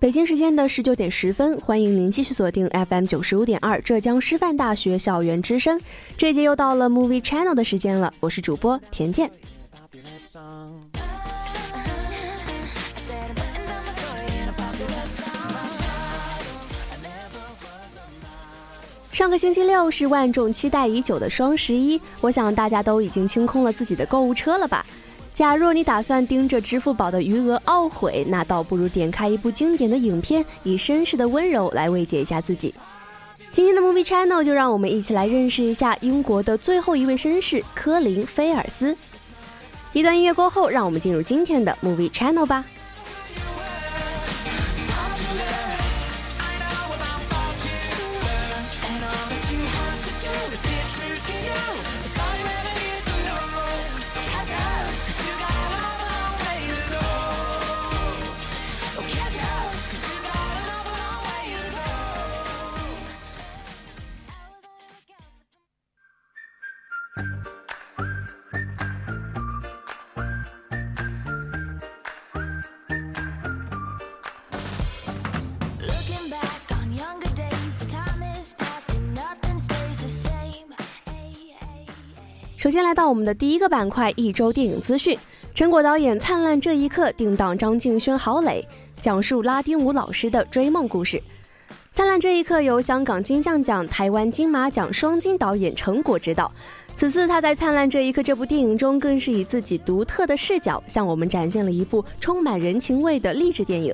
北京时间的十九点十分，欢迎您继续锁定 FM 九十五点二浙江师范大学校园之声。这节又到了 Movie Channel 的时间了，我是主播甜甜。上个星期六是万众期待已久的双十一，我想大家都已经清空了自己的购物车了吧？假若你打算盯着支付宝的余额懊悔，那倒不如点开一部经典的影片，以绅士的温柔来慰藉一下自己。今天的 Movie Channel 就让我们一起来认识一下英国的最后一位绅士科林·菲尔斯。一段音乐过后，让我们进入今天的 Movie Channel 吧。首先来到我们的第一个板块，一周电影资讯。陈果导演《灿烂这一刻》定档张敬轩、郝蕾，讲述拉丁舞老师的追梦故事。《灿烂这一刻》由香港金像奖、台湾金马奖双金导演陈果执导。此次他在《灿烂这一刻》这部电影中，更是以自己独特的视角，向我们展现了一部充满人情味的励志电影。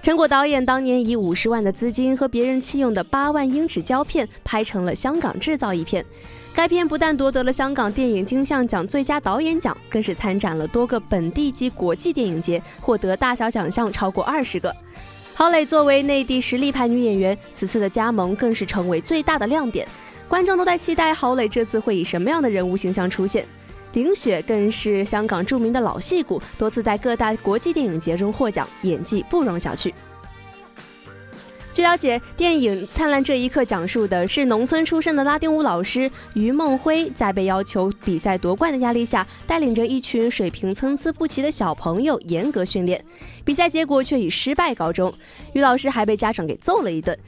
陈果导演当年以五十万的资金和别人弃用的八万英尺胶片，拍成了香港制造一片。该片不但夺得了香港电影金像奖最佳导演奖，更是参展了多个本地及国际电影节，获得大小奖项超过二十个。郝蕾作为内地实力派女演员，此次的加盟更是成为最大的亮点。观众都在期待郝蕾这次会以什么样的人物形象出现。林雪更是香港著名的老戏骨，多次在各大国际电影节中获奖，演技不容小觑。据了解，电影《灿烂这一刻》讲述的是农村出身的拉丁舞老师于梦辉，在被要求比赛夺冠的压力下，带领着一群水平参差不齐的小朋友严格训练，比赛结果却以失败告终。于老师还被家长给揍了一顿。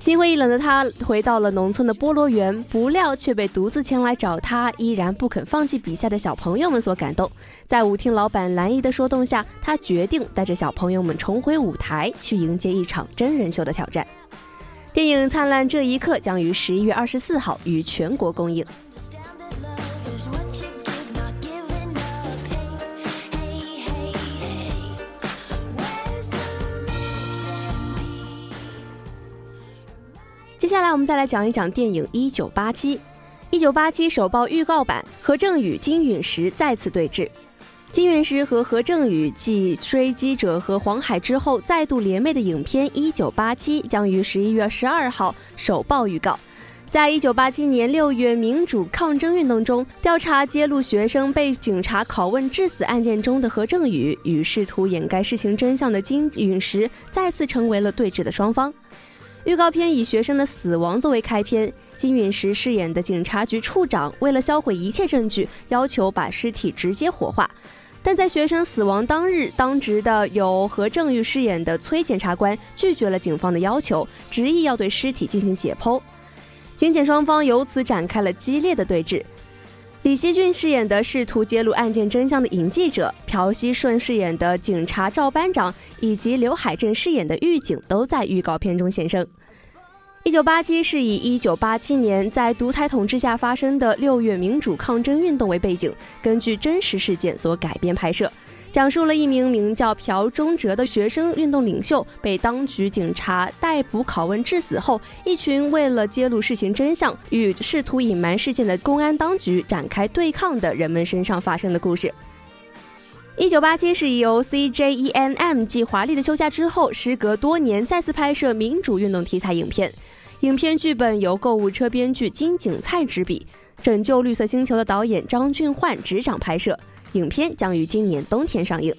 心灰意冷的他回到了农村的菠萝园，不料却被独自前来找他依然不肯放弃比赛的小朋友们所感动。在舞厅老板兰姨的说动下，他决定带着小朋友们重回舞台，去迎接一场真人秀的挑战。电影《灿烂这一刻》将于十一月二十四号于全国公映。接下来我们再来讲一讲电影《一九八七》。《一九八七》首曝预告版，何正宇、金陨石再次对峙。金陨石和何正宇继《追击者》和《黄海》之后再度联袂的影片《一九八七》将于十一月十二号首曝预告。在一九八七年六月民主抗争运动中，调查揭露学生被警察拷问致死案件中的何正宇与试图掩盖事情真相的金陨石再次成为了对峙的双方。预告片以学生的死亡作为开篇，金允石饰演的警察局处长为了销毁一切证据，要求把尸体直接火化。但在学生死亡当日，当值的由何正玉饰演的崔检察官拒绝了警方的要求，执意要对尸体进行解剖。警检双方由此展开了激烈的对峙。李希俊饰演的试图揭露案件真相的影记者，朴熙顺饰演的警察赵班长，以及刘海镇饰演的狱警都在预告片中现身。一九八七是以一九八七年在独裁统治下发生的六月民主抗争运动为背景，根据真实事件所改编拍摄。讲述了一名名叫朴忠哲的学生运动领袖被当局警察逮捕拷问致死后，一群为了揭露事情真相与试图隐瞒事件的公安当局展开对抗的人们身上发生的故事。一九八七是由 CJENM 继《华丽的休假》之后，时隔多年再次拍摄民主运动题材影片。影片剧本由购物车编剧金景菜执笔，《拯救绿色星球》的导演张俊焕执掌拍摄。影片将于今年冬天上映。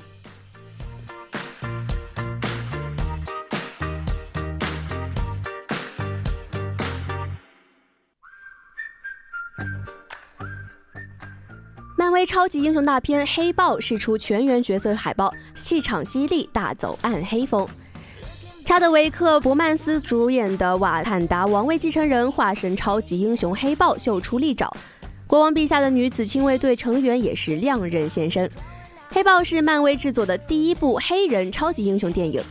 漫威超级英雄大片《黑豹》释出全员角色海报，气场犀利，大走暗黑风。查德维克·伯曼斯主演的《瓦坎达王位继承人》化身超级英雄黑豹，秀出利爪。国王陛下的女子亲卫队成员也是亮人现身。黑豹是漫威制作的第一部黑人超级英雄电影，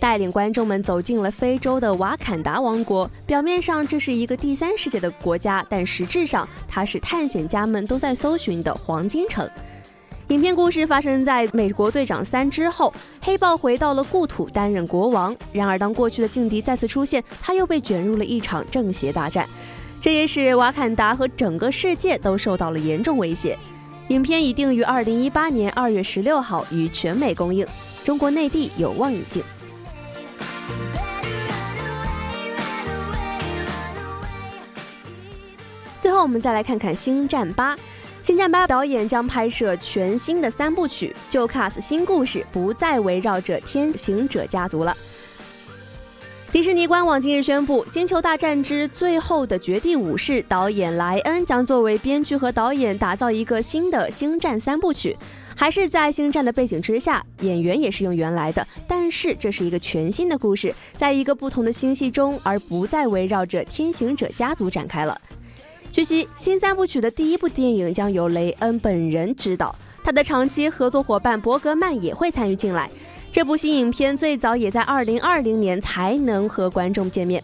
带领观众们走进了非洲的瓦坎达王国。表面上这是一个第三世界的国家，但实质上它是探险家们都在搜寻的黄金城。影片故事发生在美国队长三之后，黑豹回到了故土担任国王。然而，当过去的劲敌再次出现，他又被卷入了一场正邪大战。这也使瓦坎达和整个世界都受到了严重威胁。影片已定于二零一八年二月十六号于全美公映，中国内地有望引进。最后，我们再来看看《星战八》。《星战八》导演将拍摄全新的三部曲，旧 cast 新故事不再围绕着天行者家族了。迪士尼官网近日宣布，《星球大战之最后的绝地武士》导演莱恩将作为编剧和导演，打造一个新的《星战》三部曲，还是在《星战》的背景之下，演员也是用原来的，但是这是一个全新的故事，在一个不同的星系中，而不再围绕着天行者家族展开了。据悉，新三部曲的第一部电影将由雷恩本人执导，他的长期合作伙伴伯格曼也会参与进来。这部新影片最早也在二零二零年才能和观众见面。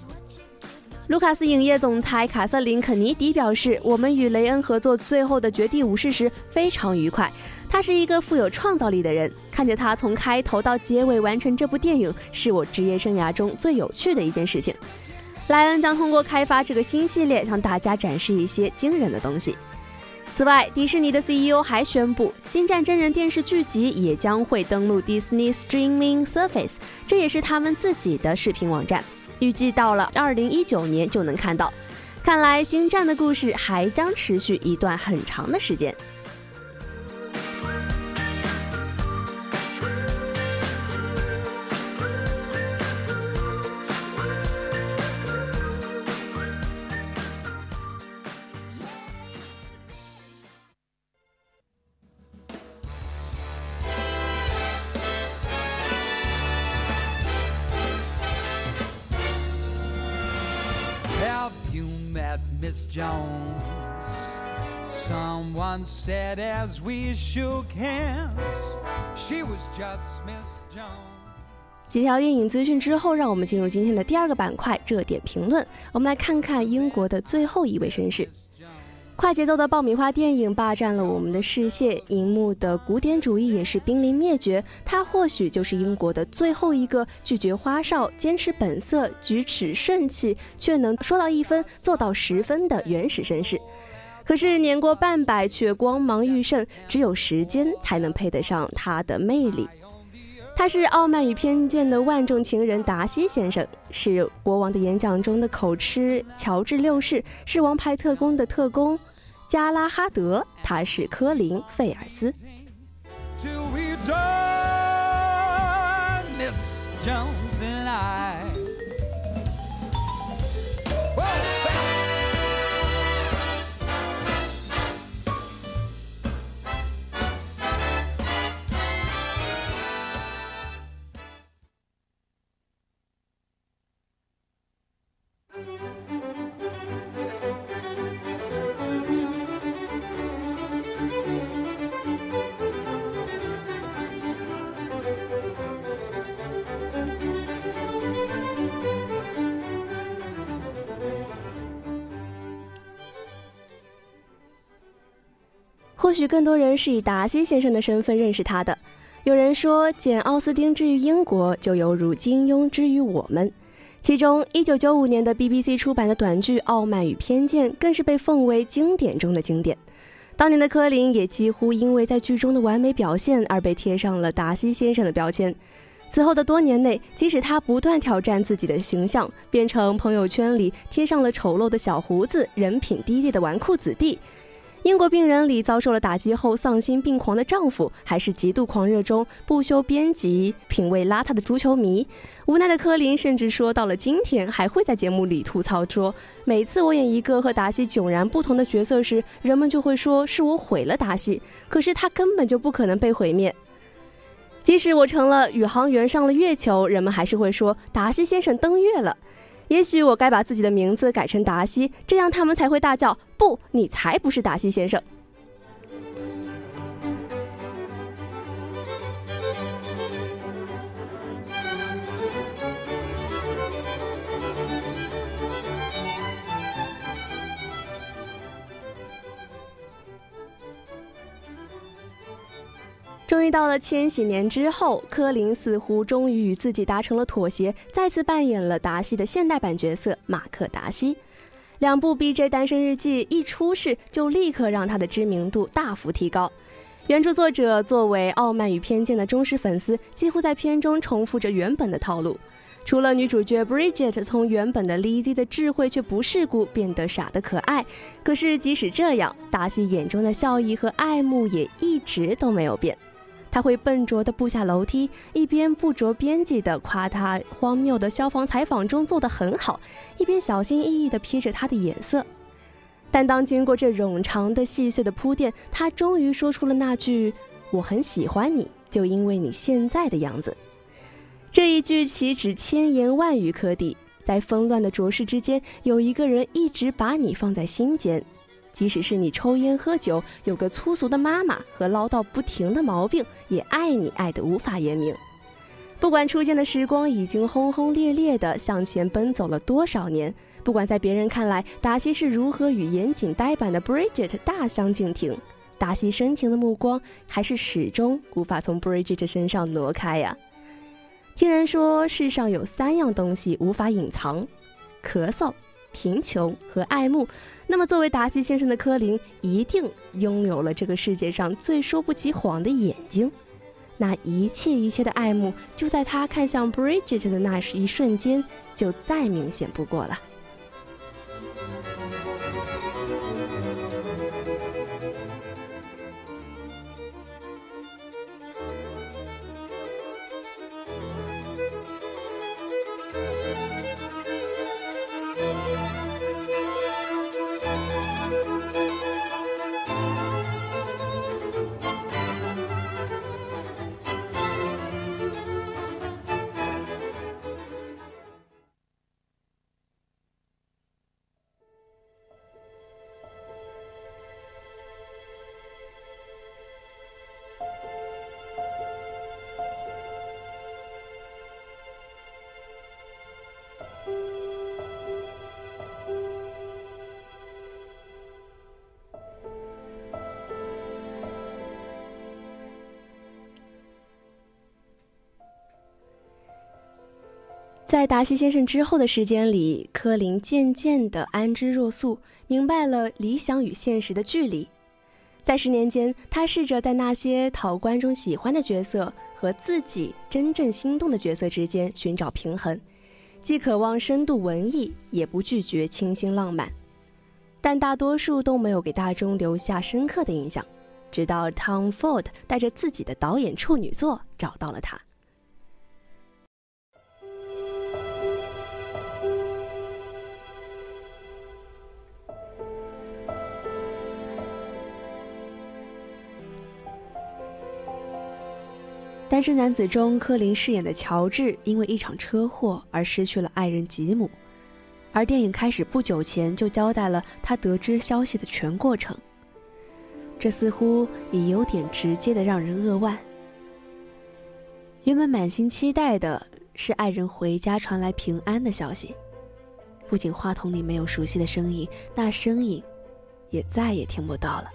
卢卡斯影业总裁卡瑟琳·肯尼迪表示：“我们与雷恩合作《最后的绝地武士》时非常愉快。他是一个富有创造力的人，看着他从开头到结尾完成这部电影，是我职业生涯中最有趣的一件事情。”莱恩将通过开发这个新系列，向大家展示一些惊人的东西。此外，迪士尼的 CEO 还宣布，《星战》真人电视剧集也将会登陆 Disney Streaming Surface，这也是他们自己的视频网站。预计到了二零一九年就能看到。看来，《星战》的故事还将持续一段很长的时间。As we shook hands, she was just missed 几条电影资讯之后，让我们进入今天的第二个板块——热点评论。我们来看看英国的最后一位绅士。快节奏的爆米花电影霸占了我们的视线，荧幕的古典主义也是濒临灭绝。他或许就是英国的最后一个拒绝花哨、坚持本色、举止顺气，却能说到一分做到十分的原始绅士。可是年过半百却光芒愈盛，只有时间才能配得上他的魅力。他是《傲慢与偏见》的万众情人达西先生，是《国王的演讲》中的口吃乔治六世，是《王牌特工》的特工加拉哈德，他是科林·费尔斯。或许更多人是以达西先生的身份认识他的。有人说，简·奥斯汀之于英国，就犹如金庸之于我们。其中，1995年的 BBC 出版的短剧《傲慢与偏见》更是被奉为经典中的经典。当年的柯林也几乎因为在剧中的完美表现而被贴上了达西先生的标签。此后的多年内，即使他不断挑战自己的形象，变成朋友圈里贴上了丑陋的小胡子、人品低劣的纨绔子弟。英国病人里遭受了打击后丧心病狂的丈夫，还是极度狂热中不修边幅、品味邋遢的足球迷。无奈的柯林甚至说，到了今天还会在节目里吐槽说：“每次我演一个和达西迥然不同的角色时，人们就会说是我毁了达西，可是他根本就不可能被毁灭。即使我成了宇航员上了月球，人们还是会说达西先生登月了。”也许我该把自己的名字改成达西，这样他们才会大叫：“不，你才不是达西先生。”终于到了千禧年之后，柯林似乎终于与自己达成了妥协，再次扮演了达西的现代版角色马克·达西。两部《B.J. 单身日记》一出世，就立刻让他的知名度大幅提高。原著作者作为《傲慢与偏见》的忠实粉丝，几乎在片中重复着原本的套路。除了女主角 Bridget 从原本的 Lizzie 的智慧却不世故变得傻得可爱，可是即使这样，达西眼中的笑意和爱慕也一直都没有变。他会笨拙地步下楼梯，一边不着边际地夸他荒谬的消防采访中做得很好，一边小心翼翼地瞥着他的眼色。但当经过这冗长的细碎的铺垫，他终于说出了那句“我很喜欢你，就因为你现在的样子”。这一句岂止千言万语可抵，在纷乱的浊世之间，有一个人一直把你放在心间。即使是你抽烟喝酒，有个粗俗的妈妈和唠叨不停的毛病，也爱你爱得无法言明。不管初见的时光已经轰轰烈烈地向前奔走了多少年，不管在别人看来达西是如何与严谨呆板的 Bridget 大相径庭，达西深情的目光还是始终无法从 Bridget 身上挪开呀。听人说，世上有三样东西无法隐藏：咳嗽、贫穷和爱慕。那么，作为达西先生的柯林，一定拥有了这个世界上最说不起谎的眼睛。那一切一切的爱慕，就在他看向 Bridget 的那一瞬间，就再明显不过了。在达西先生之后的时间里，柯林渐渐地安之若素，明白了理想与现实的距离。在十年间，他试着在那些讨观众喜欢的角色和自己真正心动的角色之间寻找平衡，既渴望深度文艺，也不拒绝清新浪漫。但大多数都没有给大众留下深刻的印象，直到 Tom Ford 带着自己的导演处女作找到了他。单身男子中，柯林饰演的乔治因为一场车祸而失去了爱人吉姆，而电影开始不久前就交代了他得知消息的全过程。这似乎也有点直接的让人扼腕。原本满心期待的是爱人回家传来平安的消息，不仅话筒里没有熟悉的声音，那声音也再也听不到了。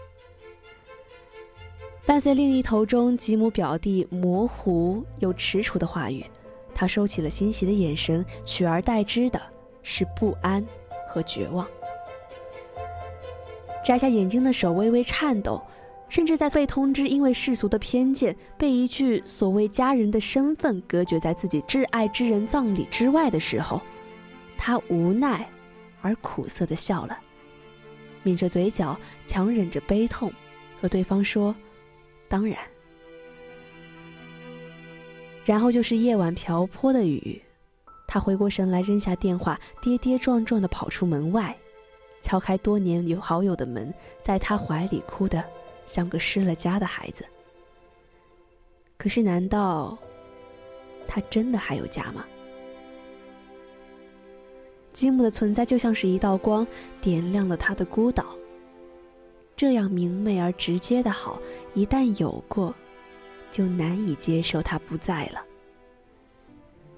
伴随另一头中吉姆表弟模糊又踟蹰的话语，他收起了欣喜的眼神，取而代之的是不安和绝望。摘下眼镜的手微微颤抖，甚至在被通知因为世俗的偏见被一句所谓家人的身份隔绝在自己挚爱之人葬礼之外的时候，他无奈而苦涩的笑了，抿着嘴角，强忍着悲痛，和对方说。当然，然后就是夜晚瓢泼的雨。他回过神来，扔下电话，跌跌撞撞的跑出门外，敲开多年有好友的门，在他怀里哭得像个失了家的孩子。可是，难道他真的还有家吗？吉姆的存在就像是一道光，点亮了他的孤岛。这样明媚而直接的好，一旦有过，就难以接受它不在了。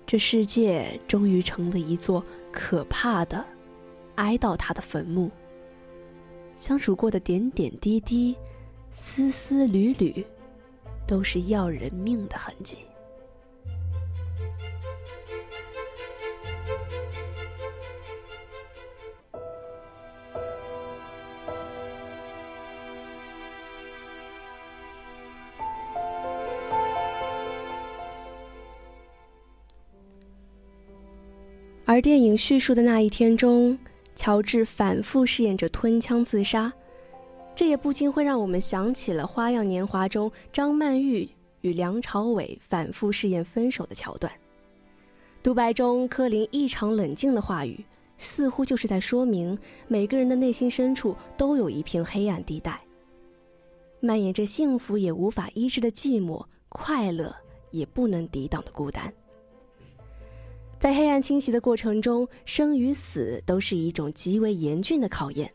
这世界终于成了一座可怕的、哀悼他的坟墓。相处过的点点滴滴、丝丝缕缕，都是要人命的痕迹。而电影叙述的那一天中，乔治反复试验着吞枪自杀，这也不禁会让我们想起了《花样年华》中张曼玉与梁朝伟反复试验分手的桥段。独白中，柯林异常冷静的话语，似乎就是在说明每个人的内心深处都有一片黑暗地带，蔓延着幸福也无法医治的寂寞，快乐也不能抵挡的孤单。在黑暗侵袭的过程中，生与死都是一种极为严峻的考验，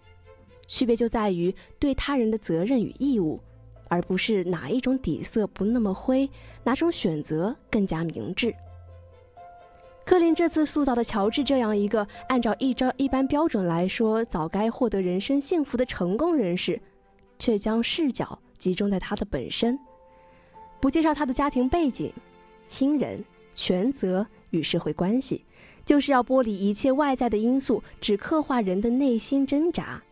区别就在于对他人的责任与义务，而不是哪一种底色不那么灰，哪种选择更加明智。柯林这次塑造的乔治这样一个按照一招一般标准来说早该获得人生幸福的成功人士，却将视角集中在他的本身，不介绍他的家庭背景、亲人、权责。与社会关系，就是要剥离一切外在的因素，只刻画人的内心挣扎，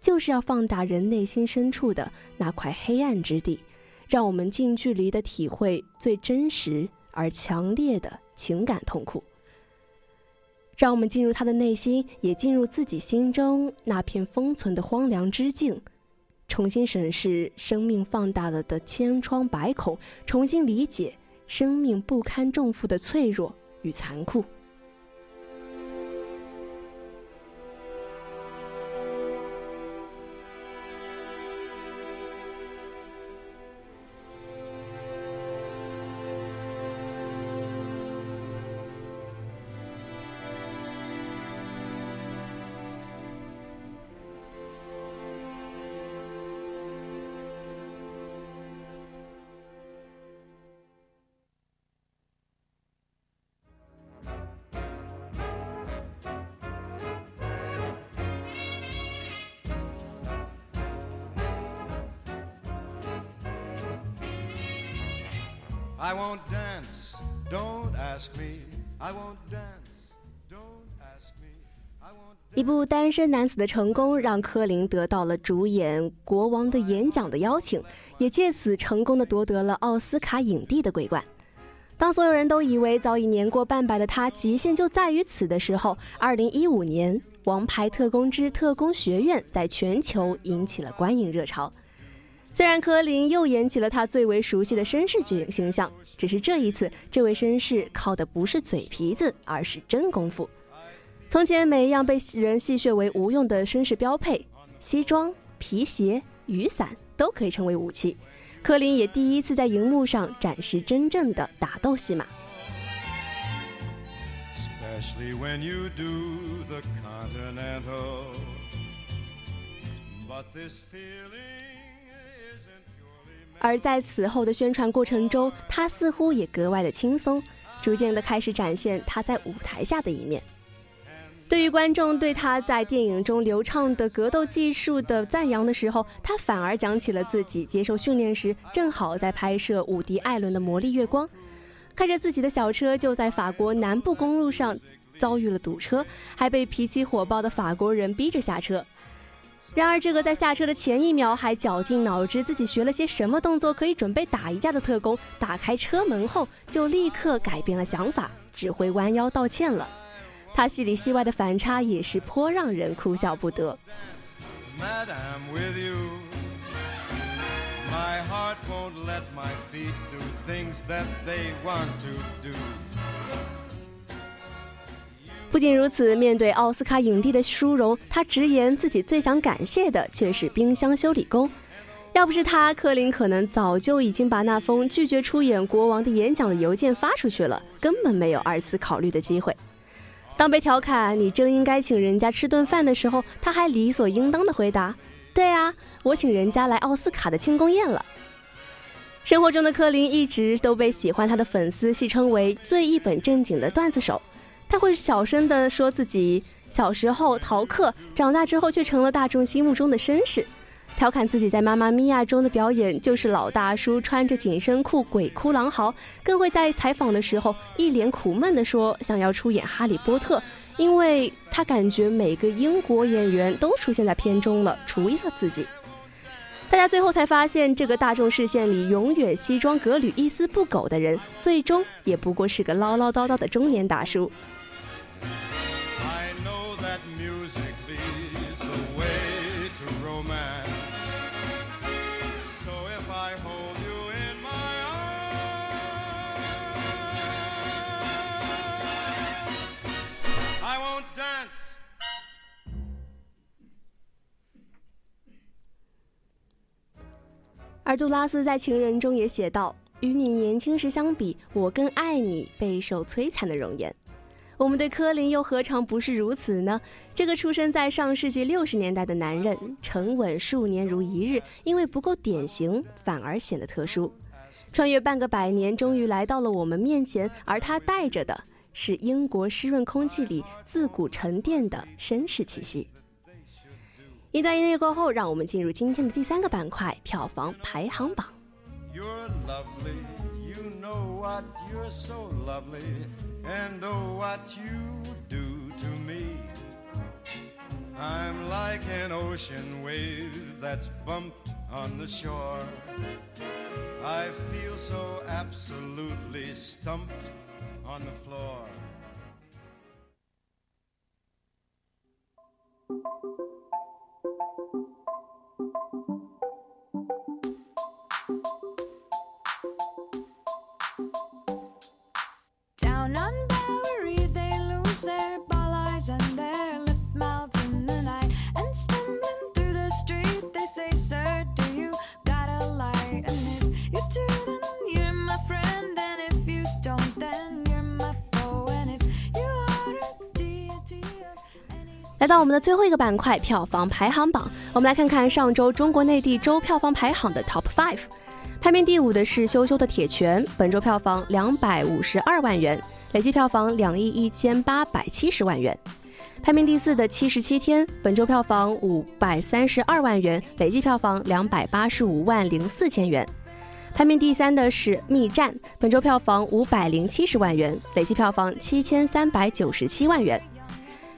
就是要放大人内心深处的那块黑暗之地，让我们近距离的体会最真实而强烈的情感痛苦。让我们进入他的内心，也进入自己心中那片封存的荒凉之境，重新审视生命放大了的千疮百孔，重新理解生命不堪重负的脆弱。与残酷。I won't dance, don't ask me. I won't dance, don't ask me，I won't 一部《单身男子的成功》让柯林得到了主演《国王的演讲》的邀请，也借此成功的夺得了奥斯卡影帝的桂冠。当所有人都以为早已年过半百的他极限就在于此的时候，二零一五年《王牌特工之特工学院》在全球引起了观影热潮。虽然柯林又演起了他最为熟悉的绅士角形象，只是这一次，这位绅士靠的不是嘴皮子，而是真功夫。从前每一样被人戏谑为无用的绅士标配，西装、皮鞋、雨伞都可以成为武器。柯林也第一次在荧幕上展示真正的打斗戏码。而在此后的宣传过程中，他似乎也格外的轻松，逐渐的开始展现他在舞台下的一面。对于观众对他在电影中流畅的格斗技术的赞扬的时候，他反而讲起了自己接受训练时正好在拍摄伍迪·艾伦的《魔力月光》，开着自己的小车就在法国南部公路上遭遇了堵车，还被脾气火爆的法国人逼着下车。然而，这个在下车的前一秒还绞尽脑汁自己学了些什么动作可以准备打一架的特工，打开车门后就立刻改变了想法，只会弯腰道歉了。他戏里戏外的反差也是颇让人哭笑不得。不仅如此，面对奥斯卡影帝的殊荣，他直言自己最想感谢的却是冰箱修理工。要不是他，柯林可能早就已经把那封拒绝出演国王的演讲的邮件发出去了，根本没有二次考虑的机会。当被调侃你真应该请人家吃顿饭的时候，他还理所应当的回答：“对啊，我请人家来奥斯卡的庆功宴了。”生活中的柯林一直都被喜欢他的粉丝戏称为最一本正经的段子手。他会小声地说自己小时候逃课，长大之后却成了大众心目中的绅士。调侃自己在《妈妈咪呀》中的表演就是老大叔穿着紧身裤鬼哭狼嚎，更会在采访的时候一脸苦闷地说想要出演《哈利波特》，因为他感觉每个英国演员都出现在片中了，除了自己。大家最后才发现，这个大众视线里永远西装革履、一丝不苟的人，最终也不过是个唠唠叨叨的中年大叔。而杜拉斯在《情人》中也写道：“与你年轻时相比，我更爱你备受摧残的容颜。”我们对柯林又何尝不是如此呢？这个出生在上世纪六十年代的男人，沉稳数年如一日，因为不够典型，反而显得特殊。穿越半个百年，终于来到了我们面前，而他带着的是英国湿润空气里自古沉淀的绅士气息。一段音乐过后，让我们进入今天的第三个板块——票房排行榜。 来到我们的最后一个板块——票房排行榜，我们来看看上周中国内地周票房排行的 Top Five。排名第五的是羞羞的铁拳，本周票房两百五十二万元，累计票房两亿一千八百七十万元。排名第四的七十七天，本周票房五百三十二万元，累计票房两百八十五万零四千元。排名第三的是密战，本周票房五百零七十万元，累计票房七千三百九十七万元。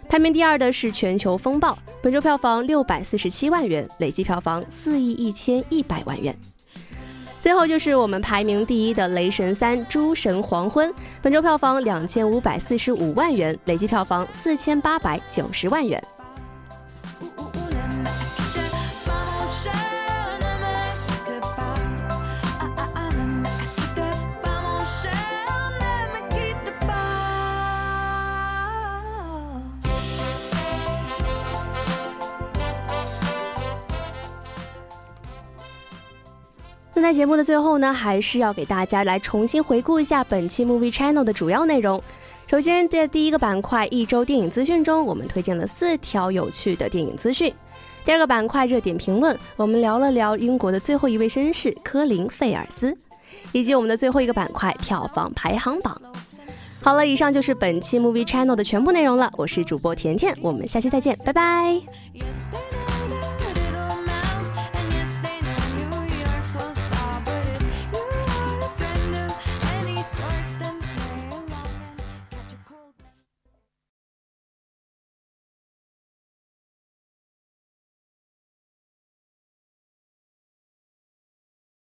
排名第二的是《全球风暴》，本周票房六百四十七万元，累计票房四亿一千一百万元。最后就是我们排名第一的《雷神三：诸神黄昏》，本周票房两千五百四十五万元，累计票房四千八百九十万元。那在节目的最后呢，还是要给大家来重新回顾一下本期 Movie Channel 的主要内容。首先，在第一个板块一周电影资讯中，我们推荐了四条有趣的电影资讯。第二个板块热点评论，我们聊了聊英国的最后一位绅士科林·费尔斯，以及我们的最后一个板块票房排行榜。好了，以上就是本期 Movie Channel 的全部内容了。我是主播甜甜，我们下期再见，拜拜。